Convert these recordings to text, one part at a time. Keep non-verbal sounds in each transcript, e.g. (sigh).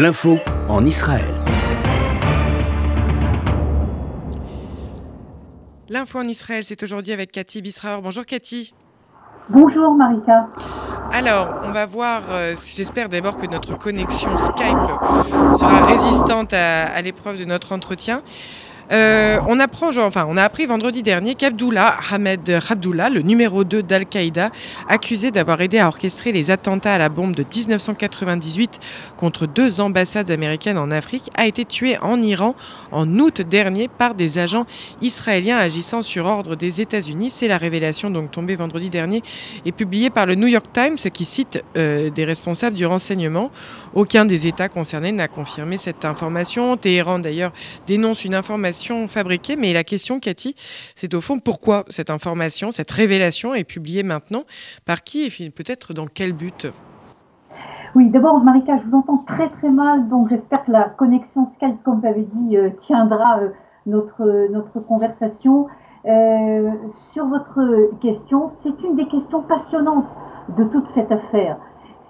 L'info en Israël. L'info en Israël, c'est aujourd'hui avec Cathy Bisraor. Bonjour Cathy. Bonjour Marika. Alors, on va voir, euh, j'espère d'abord que notre connexion Skype sera résistante à l'épreuve de notre entretien. Euh, on a appris vendredi dernier qu'Abdullah Ahmed Abdullah, le numéro 2 d'Al-Qaïda, accusé d'avoir aidé à orchestrer les attentats à la bombe de 1998 contre deux ambassades américaines en Afrique, a été tué en Iran en août dernier par des agents israéliens agissant sur ordre des États-Unis. C'est la révélation donc tombée vendredi dernier et publiée par le New York Times qui cite euh, des responsables du renseignement. Aucun des États concernés n'a confirmé cette information. Téhéran d'ailleurs dénonce une information fabriquée. Mais la question, Cathy, c'est au fond pourquoi cette information, cette révélation est publiée maintenant? Par qui et peut-être dans quel but? Oui, d'abord, Marika, je vous entends très très mal, donc j'espère que la connexion Skype, comme vous avez dit, euh, tiendra euh, notre, notre conversation. Euh, sur votre question, c'est une des questions passionnantes de toute cette affaire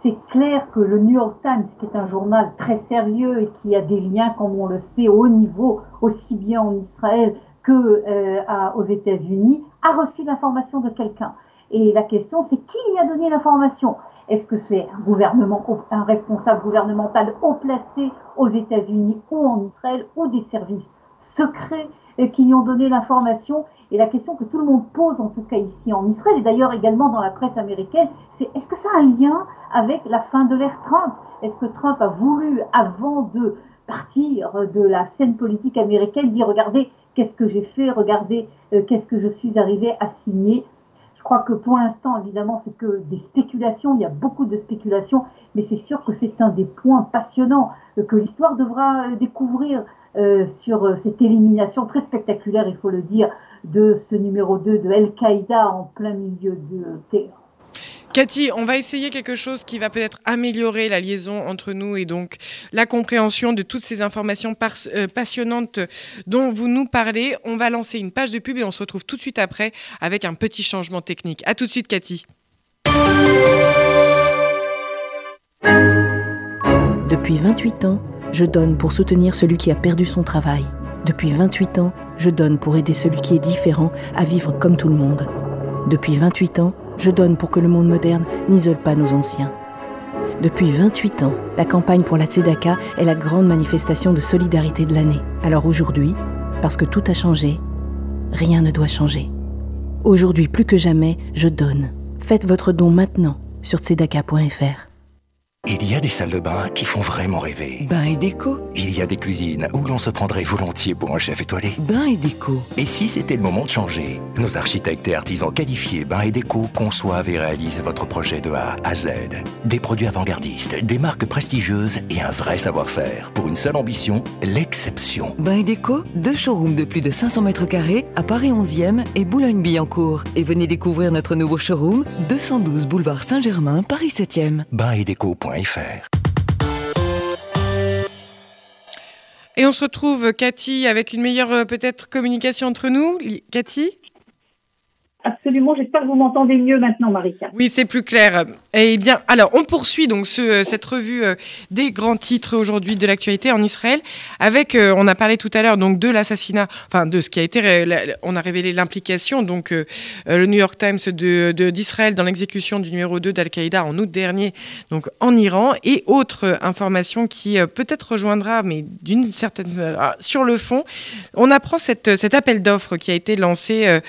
c'est clair que le New York Times, qui est un journal très sérieux et qui a des liens, comme on le sait, au haut niveau, aussi bien en Israël que euh, États-Unis, a reçu l'information de quelqu'un. Et la question, c'est qui lui a donné l'information? Est-ce que c'est un gouvernement, un responsable gouvernemental haut placé aux États-Unis ou en Israël, ou des services secrets qui lui ont donné l'information. Et la question que tout le monde pose, en tout cas ici en Israël, et d'ailleurs également dans la presse américaine, c'est est-ce que ça a un lien avec la fin de l'ère Trump? Est-ce que Trump a voulu, avant de partir de la scène politique américaine, dire regardez qu'est-ce que j'ai fait, regardez euh, qu'est-ce que je suis arrivé à signer crois que pour l'instant, évidemment, c'est que des spéculations, il y a beaucoup de spéculations, mais c'est sûr que c'est un des points passionnants euh, que l'histoire devra euh, découvrir sur cette élimination très spectaculaire, il faut le dire, de ce numéro 2 de Al-Qaïda en plein milieu de Téhéran. Cathy, on va essayer quelque chose qui va peut-être améliorer la liaison entre nous et donc la compréhension de toutes ces informations euh, passionnantes dont vous nous parlez. On va lancer une page de pub et on se retrouve tout de suite après avec un petit changement technique. A tout de suite, Cathy. Depuis 28 ans, je donne pour soutenir celui qui a perdu son travail. Depuis 28 ans, je donne pour aider celui qui est différent à vivre comme tout le monde. Depuis 28 ans, je donne pour que le monde moderne n'isole pas nos anciens. Depuis 28 ans, la campagne pour la Tzedaka est la grande manifestation de solidarité de l'année. Alors aujourd'hui, parce que tout a changé, rien ne doit changer. Aujourd'hui plus que jamais, je donne. Faites votre don maintenant sur tzedaka.fr. Il y a des salles de bain qui font vraiment rêver. Bain et déco. Il y a des cuisines où l'on se prendrait volontiers pour un chef étoilé. Bain et déco. Et si c'était le moment de changer Nos architectes et artisans qualifiés Bain et déco conçoivent et réalisent votre projet de A à Z. Des produits avant-gardistes, des marques prestigieuses et un vrai savoir-faire. Pour une seule ambition, l'exception. Bain et déco, deux showrooms de plus de 500 mètres carrés à Paris 11e et Boulogne-Billancourt. Et venez découvrir notre nouveau showroom, 212 boulevard Saint-Germain, Paris 7e. Bain et et on se retrouve, Cathy, avec une meilleure euh, peut-être communication entre nous. Cathy? Absolument, j'espère que vous m'entendez mieux maintenant, Marika. Oui, c'est plus clair. Eh bien, alors, on poursuit donc euh, cette revue euh, des grands titres aujourd'hui de l'actualité en Israël, avec, euh, on a parlé tout à l'heure donc de l'assassinat, enfin de ce qui a été, on a révélé l'implication donc le New York Times de d'Israël dans l'exécution du numéro 2 d'Al-Qaïda en août dernier, donc en Iran, et autre information qui peut-être rejoindra, mais d'une certaine sur le fond, on apprend cette, cet appel d'offres qui a été lancé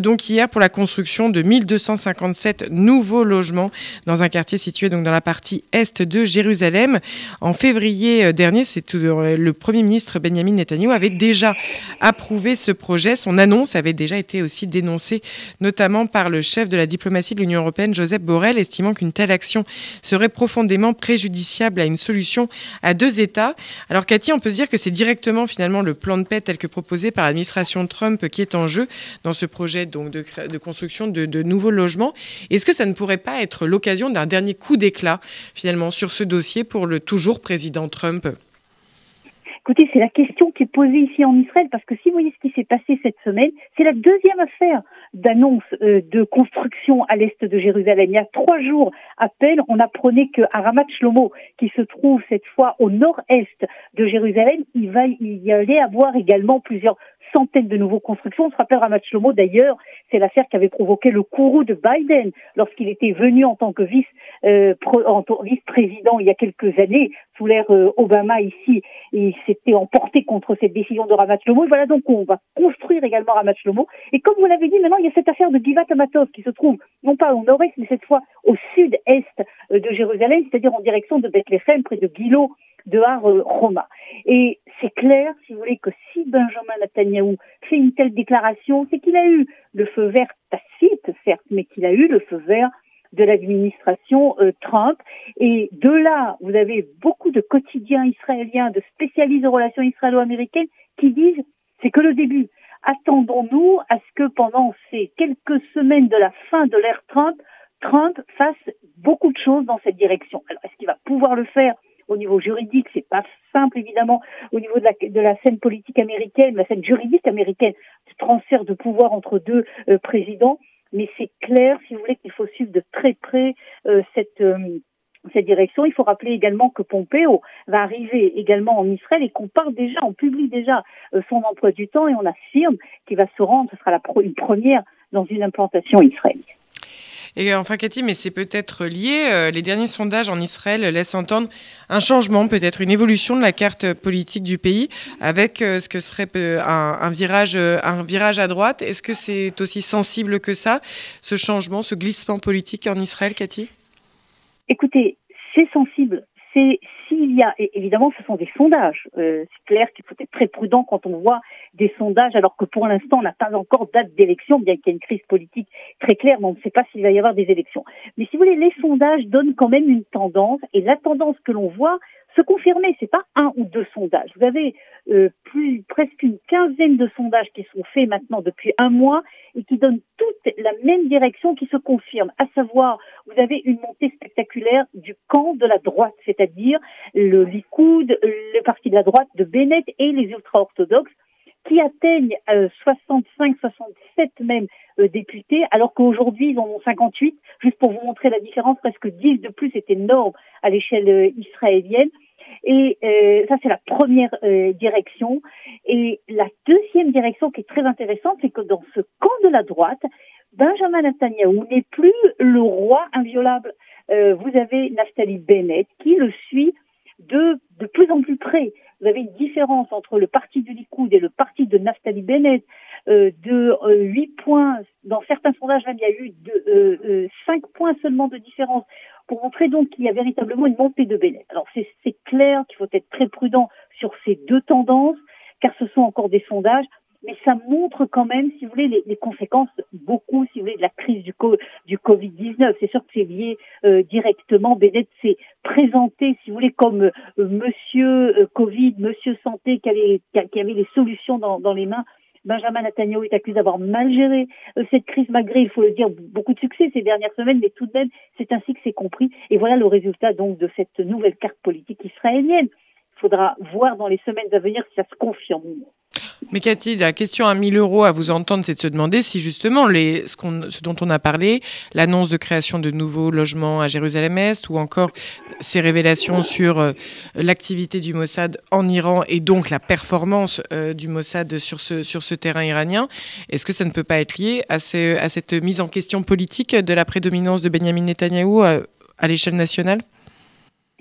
donc hier pour la construction de 1257 nouveaux logements dans un quartier situé donc dans la partie est de Jérusalem. En février euh, dernier, c'est euh, le Premier ministre Benjamin Netanyahu avait déjà approuvé ce projet. Son annonce avait déjà été aussi dénoncée, notamment par le chef de la diplomatie de l'Union européenne, Joseph Borrell, estimant qu'une telle action serait profondément préjudiciable à une solution à deux États. Alors Cathy, on peut se dire que c'est directement finalement le plan de paix tel que proposé par l'administration Trump qui est en jeu dans ce projet donc de, de construction de, nouveaux logements. Est-ce que ça ne pourrait pas être l'occasion d'un dernier coup d'éclat finalement sur ce dossier pour le toujours président Trump? Écoutez, c'est la question qui est posée ici en Israël, parce que si vous voyez ce qui s'est passé cette semaine, c'est la deuxième affaire d'annonces euh, de construction à l'est de Jérusalem. Il y a trois jours à peine, on apprenait qu'à Ramat Shlomo, qui se trouve cette fois au nord-est de Jérusalem, il va y allait avoir également plusieurs centaines de nouveaux constructions. On se rappelle Ramat Shlomo d'ailleurs, c'est l'affaire qui avait provoqué le courroux de Biden lorsqu'il était venu en tant que vice euh, vice-président il y a quelques années sous l'ère euh, Obama ici, il s'était emporté contre cette décision de Ramat Shlomo. Et voilà donc on va construire également Ramat Shlomo. Et comme vous l'avez dit, maintenant il y a cette affaire de Givat Amatov qui se trouve non pas au nord-est, mais cette fois au sud-est euh, de Jérusalem, c'est-à-dire en direction de Bethléem, près de Gilo, de Har Roma. Et c'est clair, si vous voulez, que si Benjamin Netanyahu fait une telle déclaration, c'est qu'il a eu le feu vert tacite, certes, mais qu'il a eu le feu vert de l'administration euh, Trump. Et de là, vous avez beaucoup de quotidiens israéliens, de spécialistes de relations israélo-américaines qui disent c'est que le début. Attendons-nous à ce que pendant ces quelques semaines de la fin de l'ère Trump, Trump fasse beaucoup de choses dans cette direction. Alors, est-ce qu'il va pouvoir le faire? Au niveau juridique, c'est pas simple évidemment au niveau de la, scène politique américaine, la scène juridique américaine, ce transfert de pouvoir entre deux euh, présidents. Mais c'est clair, si vous voulez, qu'il faut suivre de très près euh, cette euh, cette direction. Il faut rappeler également que Pompeo va arriver également en Israël et qu'on parle déjà, on publie déjà son emploi du temps et on affirme qu'il va se rendre, ce sera la une première dans une implantation israélienne. Et enfin, Cathy, mais c'est peut-être lié. Euh, les derniers sondages en Israël laissent entendre un changement, peut-être une évolution de la carte politique du pays, avec euh, ce que serait euh, un, virage, un virage à droite. Est-ce que c'est aussi sensible que ça, ce changement, ce glissement politique en Israël, Cathy? Écoutez, c'est sensible. C'est s'il y a, évidemment, ce sont des sondages. c'est clair qu'il faut être très prudent quand on voit des sondages, alors que pour l'instant, on n'a pas encore date d'élection, bien qu'il y ait une crise politique très claire, mais on ne sait pas s'il va y avoir des élections. Mais si vous voulez, les sondages donnent quand même une tendance, et la tendance que l'on voit se confirmer, c'est pas un ou deux sondages. Vous avez euh, plus presque une quinzaine de sondages qui sont faits maintenant depuis un mois et qui donnent toute la même direction qui se confirme, à savoir vous avez une montée spectaculaire du camp de la droite, c'est-à-dire le Likoud, le parti de la droite de Bennett et les ultra-orthodoxes qui atteignent 65, euh, 67 même euh, députés, alors qu'aujourd'hui ils en ont 58. Juste pour vous montrer la différence, presque 10 de plus, c'est énorme à l'échelle euh, israélienne. Et ça, c'est la première direction. Et la deuxième direction qui est très intéressante, c'est que dans ce camp de la droite, Benjamin Netanyahu n'est plus le roi inviolable. vous avez Naftali Bennett qui le suit de, de plus en plus près. Vous avez une différence entre le parti du Likoud et le parti de Naftali Bennett euh, de euh, 8 points. Dans certains sondages, il y a eu de, euh, 5 euh, points seulement de différence pour montrer donc qu'il y a véritablement une montée de Bennett. Alors c'est clair qu'il faut être très prudent sur ces deux tendances, car ce sont encore des sondages mais ça montre quand même, si vous voulez, les, conséquences beaucoup, si vous voulez, de la crise du, du Covid-19. C'est sûr que c'est lié euh, directement. Bennett s'est présenté, si vous voulez, comme euh, Monsieur euh, Covid, Monsieur Santé, qui avait, qui avait les solutions dans les mains. Benjamin Netanyahu est accusé d'avoir mal géré cette crise, malgré, il faut le dire, beaucoup de succès ces dernières semaines, mais tout de même, c'est ainsi que c'est compris. Et voilà le résultat donc de cette nouvelle carte politique israélienne. Il faudra voir dans les semaines à venir si ça se confirme. Mais Cathy, la question à 1000 euros à vous entendre, c'est de se demander si justement ce, dont on a parlé, l'annonce de création de nouveaux logements à Jérusalem-Est ou encore ces révélations sur euh, l'activité du Mossad en Iran et donc la performance euh, du Mossad sur ce, terrain iranien, est-ce que ça ne peut pas être lié à, ce, à cette mise en question politique de la prédominance de Benjamin Netanyahou euh, à l'échelle nationale?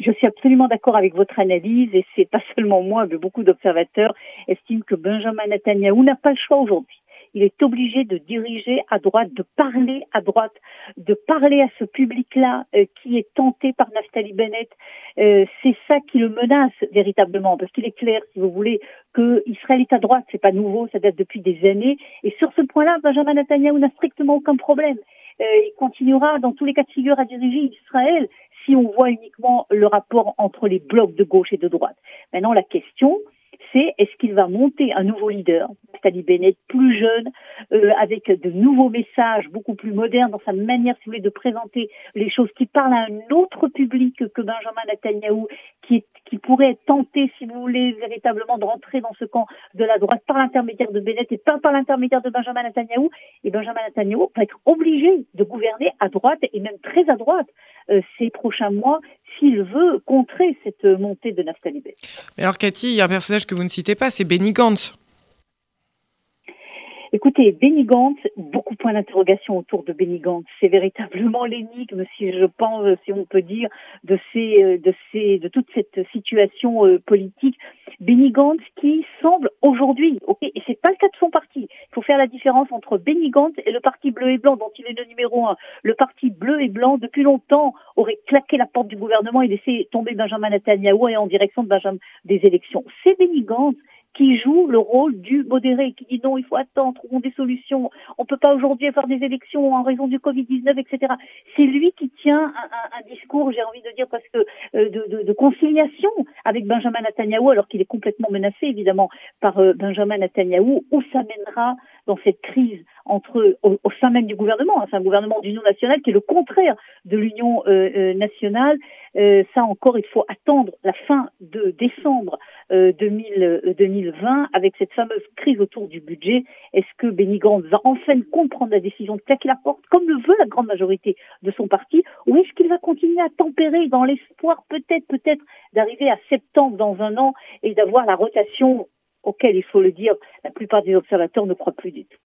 Je suis absolument d'accord avec votre analyse et c'est pas (laughs) seulement moi, mais beaucoup d'observateurs estiment que Benjamin Netanyahu n'a pas le choix aujourd'hui. Il est obligé de diriger à droite, de parler à droite, de parler à ce public-là euh, qui est tenté par Naftali Bennett. Euh, c'est ça qui le menace véritablement, parce qu'il est clair, si vous voulez, que Israël est à droite, c'est pas nouveau, ça date depuis des années. Et sur ce point-là, Benjamin Netanyahu n'a strictement aucun problème. Euh, il continuera dans tous les cas de figure à diriger Israël si on voit uniquement le rapport entre les blocs de gauche et de droite. Maintenant, la question, est-ce qu'il va monter un nouveau leader, Naftali Bennett, plus jeune, euh, avec de nouveaux messages, beaucoup plus modernes dans sa manière, si vous voulez, de présenter les choses, qui parle à un autre public que Benjamin Netanyahu, qui, pourrait tenter, si vous voulez, véritablement de rentrer dans ce camp de la droite par l'intermédiaire de Bennett et pas par l'intermédiaire de Benjamin Netanyahu. Et Benjamin Netanyahu va être obligé de gouverner à droite et même très à droite euh, ces prochains mois s'il veut contrer cette montée de Naftali Bennett. alors Cathy, il y a un personnage que vous ne citez pas, c'est Benny Gantz. Écoutez, Benny Gantz, beaucoup de points d'interrogation autour de Benny Gantz. C'est véritablement l'énigme, si je pense, si on peut dire, de ces, de ces, de toute cette situation euh, politique. Benny Gantz qui semble aujourd'hui, ok, et c'est pas le cas de son parti. Il faut faire la différence entre Benny et le parti bleu et blanc dont il est le numéro un. Le parti bleu et blanc, depuis longtemps, aurait claqué la porte du gouvernement et laissé tomber Benjamin Netanyahu et en direction de Benjamin des élections. C'est Benny qui joue le rôle du modéré, qui dit non, il faut attendre, trouvons des solutions, on peut pas aujourd'hui faire des élections en raison du Covid-19, etc. C'est lui qui tient un, discours, j'ai envie de dire, parce que euh, de, conciliation avec Benjamin Netanyahu, alors qu'il est complètement menacé, évidemment, par euh, Benjamin Netanyahu, où ça mènera dans cette crise entre au, au sein même du gouvernement, hein, c'est un gouvernement d'union nationale qui est le contraire de l'union euh, euh nationale. Euh, ça encore, il faut attendre la fin de décembre 2000, 2020 avec cette fameuse crise autour du budget. Est-ce que Benny va enfin comprendre la décision de claquer la porte, comme le veut la grande majorité de son parti, ou est-ce qu'il va continuer à tempérer dans l'espoir peut-être, peut-être d'arriver à septembre dans un an et d'avoir la rotation auquel, il faut le dire, la plupart des observateurs ne croient plus du tout.